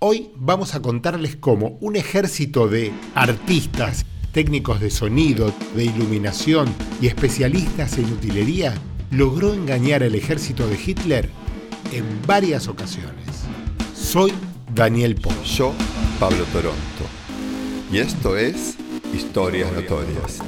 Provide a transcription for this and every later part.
Hoy vamos a contarles cómo un ejército de artistas, técnicos de sonido, de iluminación y especialistas en utilería logró engañar al ejército de Hitler en varias ocasiones. Soy Daniel Po. Yo, Pablo Toronto. Y esto es Historias Notorias.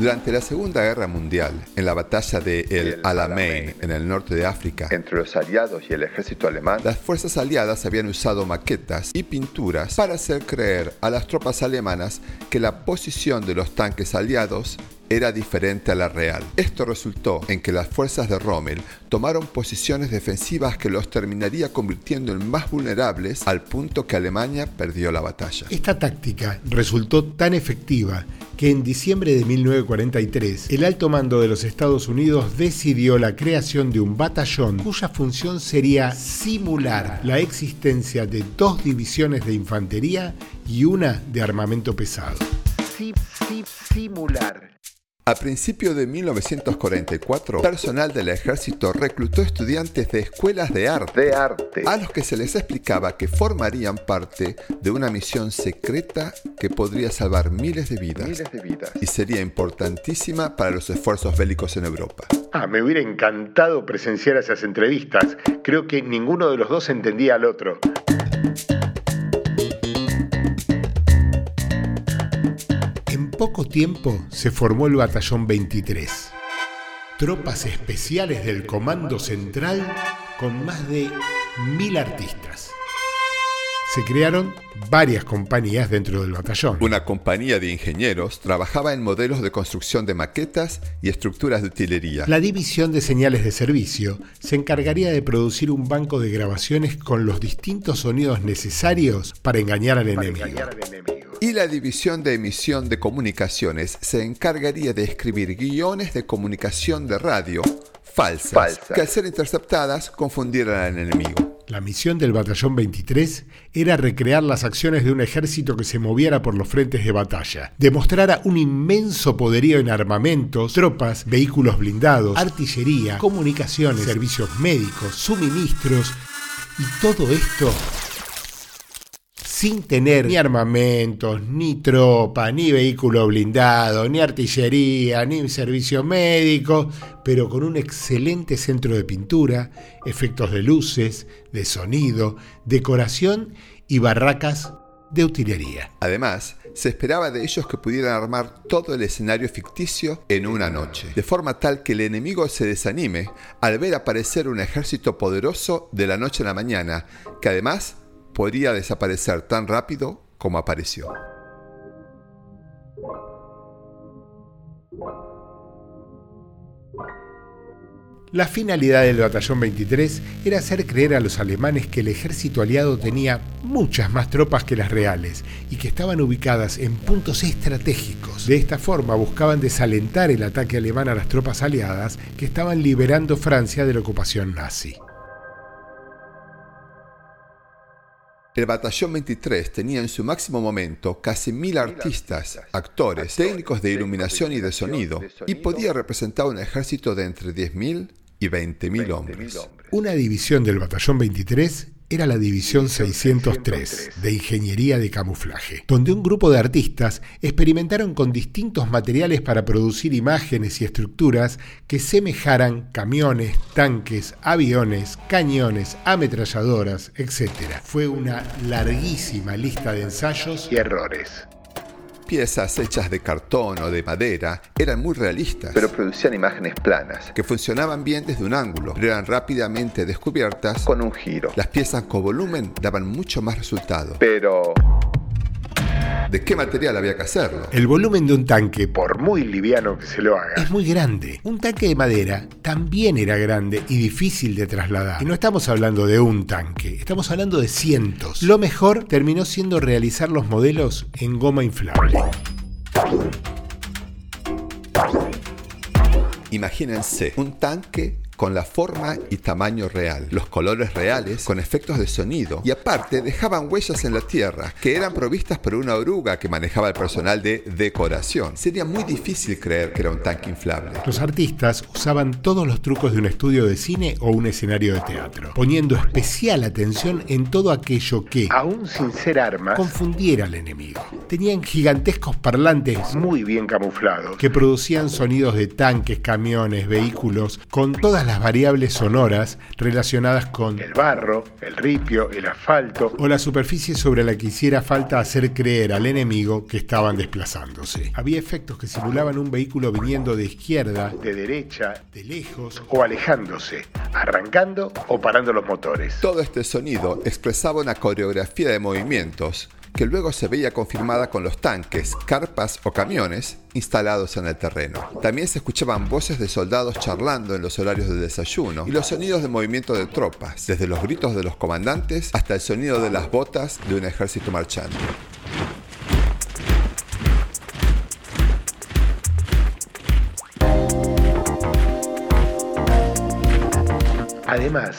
Durante la Segunda Guerra Mundial, en la batalla de El Alamein, en el norte de África, entre los aliados y el ejército alemán, las fuerzas aliadas habían usado maquetas y pinturas para hacer creer a las tropas alemanas que la posición de los tanques aliados era diferente a la real. Esto resultó en que las fuerzas de Rommel tomaron posiciones defensivas que los terminaría convirtiendo en más vulnerables al punto que Alemania perdió la batalla. Esta táctica resultó tan efectiva que en diciembre de 1943 el alto mando de los Estados Unidos decidió la creación de un batallón cuya función sería simular la existencia de dos divisiones de infantería y una de armamento pesado. simular. A principios de 1944, personal del ejército reclutó estudiantes de escuelas de arte, a los que se les explicaba que formarían parte de una misión secreta que podría salvar miles de vidas, miles de vidas. y sería importantísima para los esfuerzos bélicos en Europa. Ah, me hubiera encantado presenciar esas entrevistas. Creo que ninguno de los dos entendía al otro. Poco tiempo se formó el Batallón 23, tropas especiales del Comando Central con más de mil artistas. Se crearon varias compañías dentro del batallón. Una compañía de ingenieros trabajaba en modelos de construcción de maquetas y estructuras de utilería. La división de señales de servicio se encargaría de producir un banco de grabaciones con los distintos sonidos necesarios para engañar al enemigo y la División de Emisión de Comunicaciones se encargaría de escribir guiones de comunicación de radio falsas, que al ser interceptadas confundieran al enemigo. La misión del Batallón 23 era recrear las acciones de un ejército que se moviera por los frentes de batalla, demostrara un inmenso poderío en armamentos, tropas, vehículos blindados, artillería, comunicaciones, servicios médicos, suministros, y todo esto sin tener ni armamentos, ni tropa, ni vehículo blindado, ni artillería, ni servicio médico, pero con un excelente centro de pintura, efectos de luces, de sonido, decoración y barracas de utilería. Además, se esperaba de ellos que pudieran armar todo el escenario ficticio en una noche, de forma tal que el enemigo se desanime al ver aparecer un ejército poderoso de la noche a la mañana, que además podría desaparecer tan rápido como apareció. La finalidad del Batallón 23 era hacer creer a los alemanes que el ejército aliado tenía muchas más tropas que las reales y que estaban ubicadas en puntos estratégicos. De esta forma buscaban desalentar el ataque alemán a las tropas aliadas que estaban liberando Francia de la ocupación nazi. El Batallón 23 tenía en su máximo momento casi mil artistas, actores, técnicos de iluminación y de sonido, y podía representar un ejército de entre 10.000 y 20.000 hombres. Una división del Batallón 23 era la División 603 de Ingeniería de Camuflaje, donde un grupo de artistas experimentaron con distintos materiales para producir imágenes y estructuras que semejaran camiones, tanques, aviones, cañones, ametralladoras, etc. Fue una larguísima lista de ensayos y errores piezas hechas de cartón o de madera eran muy realistas, pero producían imágenes planas, que funcionaban bien desde un ángulo, pero eran rápidamente descubiertas con un giro. Las piezas con volumen daban mucho más resultado. Pero... ¿De qué material había que hacerlo? El volumen de un tanque, por muy liviano que se lo haga, es muy grande. Un tanque de madera también era grande y difícil de trasladar. Y no estamos hablando de un tanque, estamos hablando de cientos. Lo mejor terminó siendo realizar los modelos en goma inflable. Imagínense un tanque con la forma y tamaño real, los colores reales, con efectos de sonido, y aparte dejaban huellas en la tierra, que eran provistas por una oruga que manejaba el personal de decoración. Sería muy difícil creer que era un tanque inflable. Los artistas usaban todos los trucos de un estudio de cine o un escenario de teatro, poniendo especial atención en todo aquello que, aún sin ser armas, confundiera al enemigo. Tenían gigantescos parlantes muy bien camuflados que producían sonidos de tanques, camiones, vehículos, con todas las variables sonoras relacionadas con el barro, el ripio, el asfalto o la superficie sobre la que hiciera falta hacer creer al enemigo que estaban desplazándose. Había efectos que simulaban un vehículo viniendo de izquierda, de derecha, de lejos o alejándose, arrancando o parando los motores. Todo este sonido expresaba una coreografía de movimientos que luego se veía confirmada con los tanques, carpas o camiones instalados en el terreno. También se escuchaban voces de soldados charlando en los horarios de desayuno y los sonidos de movimiento de tropas, desde los gritos de los comandantes hasta el sonido de las botas de un ejército marchando. Además,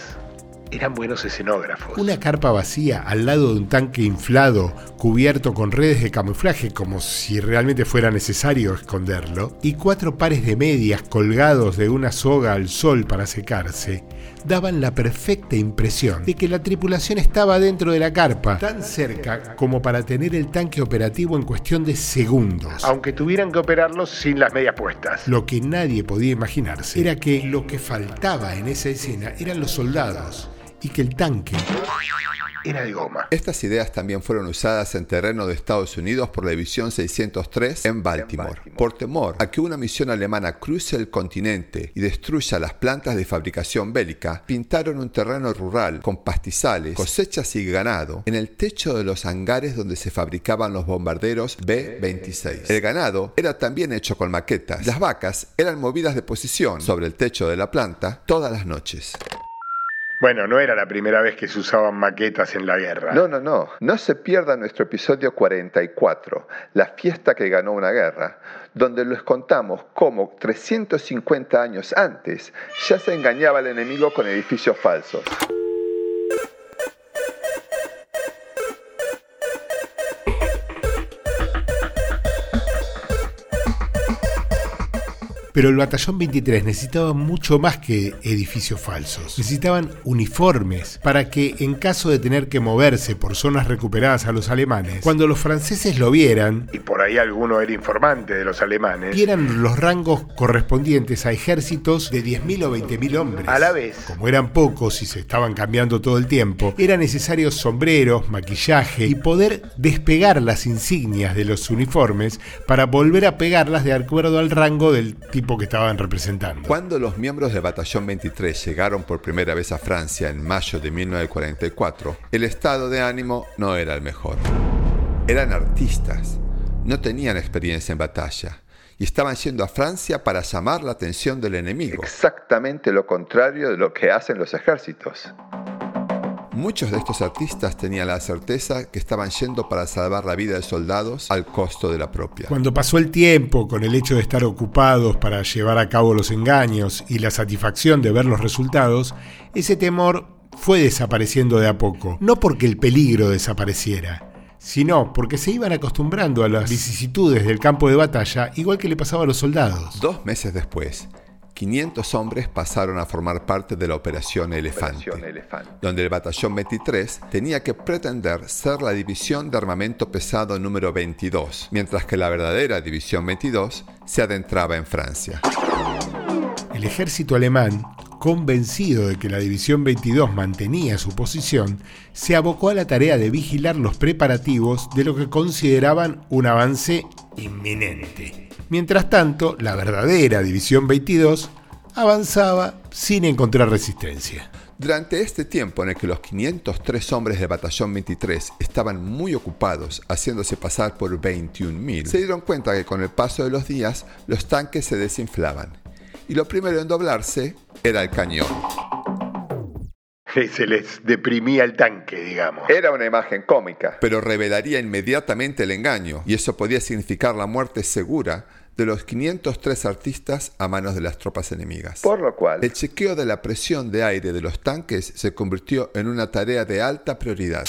eran buenos escenógrafos. Una carpa vacía al lado de un tanque inflado, cubierto con redes de camuflaje como si realmente fuera necesario esconderlo, y cuatro pares de medias colgados de una soga al sol para secarse, daban la perfecta impresión de que la tripulación estaba dentro de la carpa, tan cerca como para tener el tanque operativo en cuestión de segundos. Aunque tuvieran que operarlo sin las medias puestas. Lo que nadie podía imaginarse era que lo que faltaba en esa escena eran los soldados y que el tanque era de goma. Estas ideas también fueron usadas en terreno de Estados Unidos por la División 603 en Baltimore, por temor a que una misión alemana cruce el continente y destruya las plantas de fabricación bélica, pintaron un terreno rural con pastizales, cosechas y ganado en el techo de los hangares donde se fabricaban los bombarderos B-26. El ganado era también hecho con maquetas. Las vacas eran movidas de posición sobre el techo de la planta todas las noches. Bueno, no era la primera vez que se usaban maquetas en la guerra. No, no, no. No se pierda nuestro episodio 44, la fiesta que ganó una guerra, donde les contamos cómo 350 años antes ya se engañaba al enemigo con edificios falsos. Pero el batallón 23 necesitaba mucho más que edificios falsos. Necesitaban uniformes para que en caso de tener que moverse por zonas recuperadas a los alemanes, cuando los franceses lo vieran, y por ahí alguno era informante de los alemanes, vieran los rangos correspondientes a ejércitos de 10.000 o 20.000 hombres. A la vez, como eran pocos y se estaban cambiando todo el tiempo, era necesario sombreros, maquillaje y poder despegar las insignias de los uniformes para volver a pegarlas de acuerdo al rango del tipo que estaban representando. Cuando los miembros del Batallón 23 llegaron por primera vez a Francia en mayo de 1944, el estado de ánimo no era el mejor. Eran artistas, no tenían experiencia en batalla y estaban yendo a Francia para llamar la atención del enemigo. Exactamente lo contrario de lo que hacen los ejércitos. Muchos de estos artistas tenían la certeza que estaban yendo para salvar la vida de soldados al costo de la propia. Cuando pasó el tiempo con el hecho de estar ocupados para llevar a cabo los engaños y la satisfacción de ver los resultados, ese temor fue desapareciendo de a poco. No porque el peligro desapareciera, sino porque se iban acostumbrando a las vicisitudes del campo de batalla, igual que le pasaba a los soldados. Dos meses después, 500 hombres pasaron a formar parte de la Operación Elefante, donde el Batallón 23 tenía que pretender ser la división de armamento pesado número 22, mientras que la verdadera División 22 se adentraba en Francia. El ejército alemán, convencido de que la División 22 mantenía su posición, se abocó a la tarea de vigilar los preparativos de lo que consideraban un avance inminente. Mientras tanto, la verdadera División 22 avanzaba sin encontrar resistencia. Durante este tiempo en el que los 503 hombres del batallón 23 estaban muy ocupados haciéndose pasar por 21.000, se dieron cuenta que con el paso de los días los tanques se desinflaban y lo primero en doblarse era el cañón. Se les deprimía el tanque, digamos. Era una imagen cómica, pero revelaría inmediatamente el engaño y eso podía significar la muerte segura de los 503 artistas a manos de las tropas enemigas. Por lo cual, el chequeo de la presión de aire de los tanques se convirtió en una tarea de alta prioridad.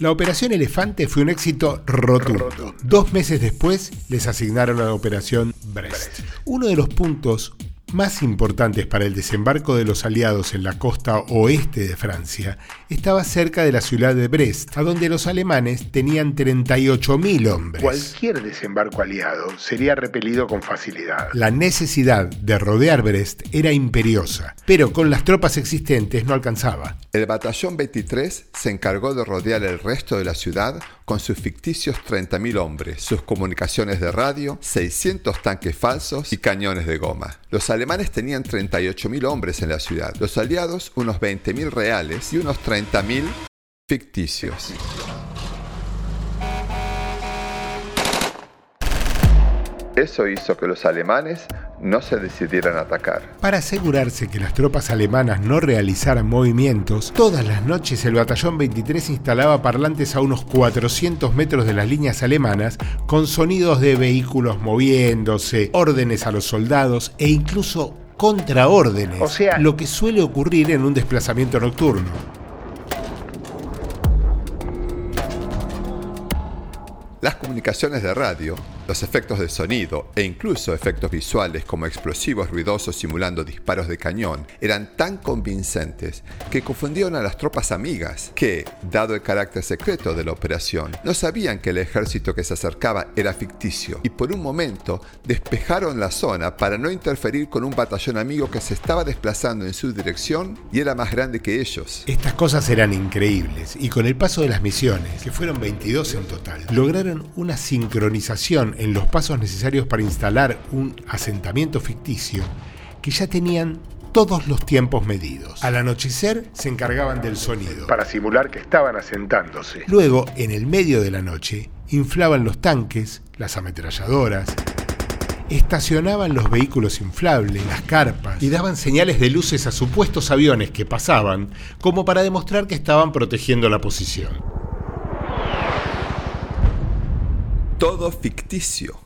La operación Elefante fue un éxito rotundo. Dos meses después les asignaron a la operación Brest. Uno de los puntos más importantes para el desembarco de los aliados en la costa oeste de Francia estaba cerca de la ciudad de Brest, a donde los alemanes tenían 38.000 hombres. Cualquier desembarco aliado sería repelido con facilidad. La necesidad de rodear Brest era imperiosa, pero con las tropas existentes no alcanzaba. El batallón 23 se encargó de rodear el resto de la ciudad con sus ficticios 30.000 hombres, sus comunicaciones de radio, 600 tanques falsos y cañones de goma. Los alemanes tenían 38.000 hombres en la ciudad, los aliados unos 20.000 reales y unos 30.000 ficticios. Eso hizo que los alemanes no se decidieran a atacar. Para asegurarse que las tropas alemanas no realizaran movimientos, todas las noches el batallón 23 instalaba parlantes a unos 400 metros de las líneas alemanas con sonidos de vehículos moviéndose, órdenes a los soldados e incluso contraórdenes, O sea- lo que suele ocurrir en un desplazamiento nocturno. Las comunicaciones de radio, los efectos de sonido e incluso efectos visuales como explosivos ruidosos simulando disparos de cañón eran tan convincentes que confundieron a las tropas amigas que, dado el carácter secreto de la operación, no sabían que el ejército que se acercaba era ficticio y por un momento despejaron la zona para no interferir con un batallón amigo que se estaba desplazando en su dirección y era más grande que ellos. Estas cosas eran increíbles y con el paso de las misiones, que fueron 22 en total, lograron una sincronización en los pasos necesarios para instalar un asentamiento ficticio que ya tenían todos los tiempos medidos. Al anochecer se encargaban del sonido. Para simular que estaban asentándose. Luego, en el medio de la noche, inflaban los tanques, las ametralladoras, estacionaban los vehículos inflables, las carpas, y daban señales de luces a supuestos aviones que pasaban, como para demostrar que estaban protegiendo la posición. Todo ficticio.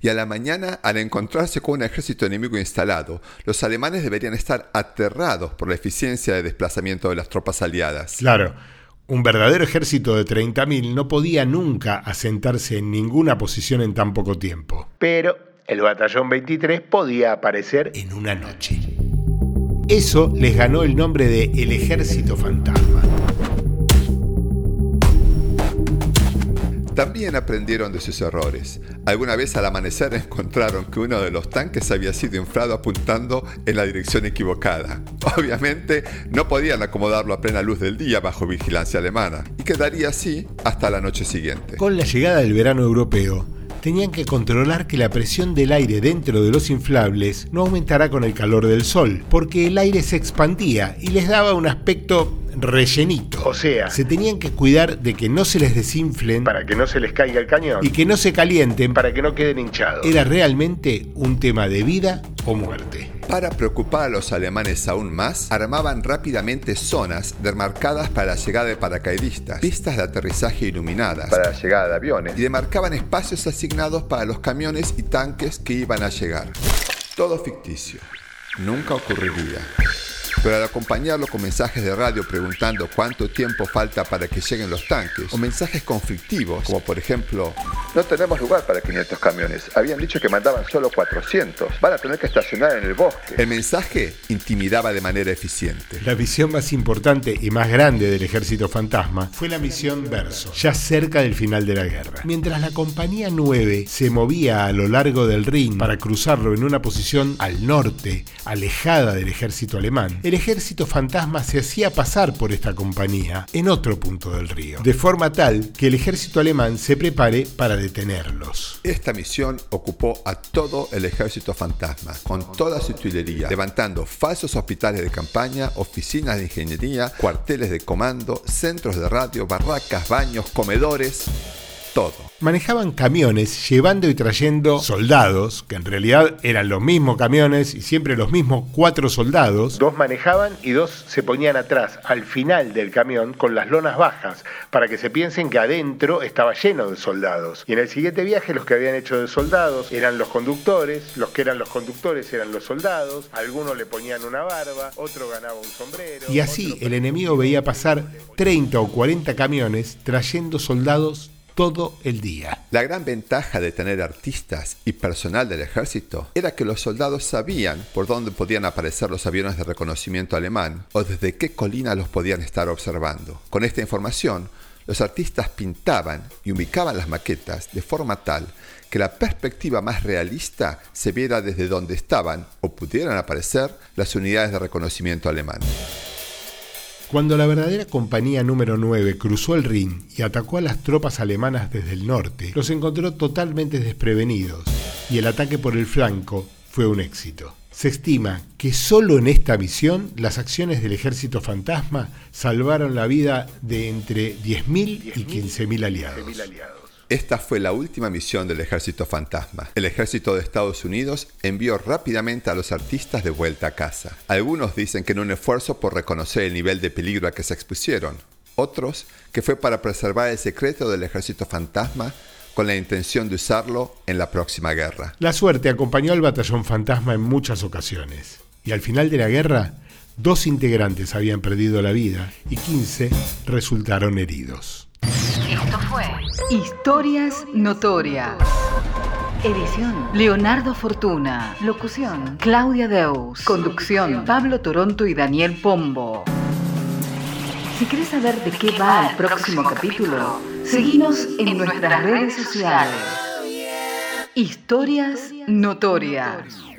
Y a la mañana, al encontrarse con un ejército enemigo instalado, los alemanes deberían estar aterrados por la eficiencia de desplazamiento de las tropas aliadas. Claro, un verdadero ejército de 30.000 no podía nunca asentarse en ninguna posición en tan poco tiempo. Pero el batallón 23 podía aparecer En una noche. Eso les ganó el nombre de el ejército fantasma. También aprendieron de sus errores. Alguna vez al amanecer encontraron que uno de los tanques había sido inflado apuntando en la dirección equivocada. Obviamente no podían acomodarlo a plena luz del día bajo vigilancia alemana y quedaría así hasta la noche siguiente. Con la llegada del verano europeo, tenían que controlar que la presión del aire dentro de los inflables no aumentara con el calor del sol, porque el aire se expandía y les daba un aspecto rellenito. O sea- se tenían que cuidar de que no se les desinflen para que no se les caiga el cañón y que no se calienten. para que no queden hinchados. Era realmente un tema de vida o muerte. Para preocupar a los alemanes aún más, armaban rápidamente zonas demarcadas para la llegada de paracaidistas, pistas de aterrizaje iluminadas Para la llegada de aviones. y demarcaban espacios asignados para los camiones y tanques que iban a llegar. Todo ficticio. Nunca ocurriría. Pero al acompañarlo con mensajes de radio preguntando cuánto tiempo falta para que lleguen los tanques, o mensajes conflictivos, como por ejemplo, No tenemos lugar para 500 camiones. Habían dicho que mandaban solo 400. Van a tener que estacionar en el bosque. el mensaje intimidaba de manera eficiente. La misión más importante y más grande del ejército fantasma fue la misión Verso, ya cerca del final de la guerra. Mientras la compañía 9 se movía a lo largo del Rin para cruzarlo en una posición al norte, alejada del ejército alemán, ejército fantasma se hacía pasar por esta compañía en otro punto del río, de forma tal que el ejército alemán se prepare para detenerlos. Esta misión ocupó a todo el ejército fantasma, con toda su utilería, levantando falsos hospitales de campaña, oficinas de ingeniería, cuarteles de comando, centros de radio, barracas, baños, comedores. Todo. Manejaban camiones llevando y trayendo soldados, que en realidad eran los mismos camiones y siempre los mismos cuatro soldados. Dos manejaban y dos se ponían atrás, al final del camión, con las lonas bajas, para que se piensen que adentro estaba lleno de soldados. Y en el siguiente viaje los que habían hecho de soldados eran los conductores, los que eran los conductores eran los soldados, algunos le ponían una barba, otro ganaba un sombrero. Y así el enemigo veía pasar 30 o 40 camiones trayendo soldados todo el día. La gran ventaja de tener artistas y personal del ejército era que los soldados sabían por dónde podían aparecer los aviones de reconocimiento alemán o desde qué colina los podían estar observando. Con esta información, los artistas pintaban y ubicaban las maquetas de forma tal que la perspectiva más realista se viera desde donde estaban o pudieran aparecer las unidades de reconocimiento alemán. Cuando la verdadera compañía número 9 cruzó el Rin y atacó a las tropas alemanas desde el norte, los encontró totalmente desprevenidos y el ataque por el flanco fue un éxito. Se estima que solo en esta misión las acciones del ejército fantasma salvaron la vida de entre 10.000 y 15.000 aliados. Esta fue la última misión del Ejército Fantasma. El Ejército de Estados Unidos envió rápidamente a los artistas de vuelta a casa. Algunos dicen que en un esfuerzo por reconocer el nivel de peligro a que se expusieron. Otros que fue para preservar el secreto del Ejército Fantasma con la intención de usarlo en la próxima guerra. La suerte acompañó al batallón Fantasma en muchas ocasiones. Y al final de la guerra, dos integrantes habían perdido la vida y 15 resultaron heridos. Fue Historias Notorias. Edición Leonardo Fortuna. Locución Claudia Deus. Conducción Pablo Toronto y Daniel Pombo. Si quieres saber de qué va el próximo capítulo, seguimos en nuestras redes sociales. Historias Notorias.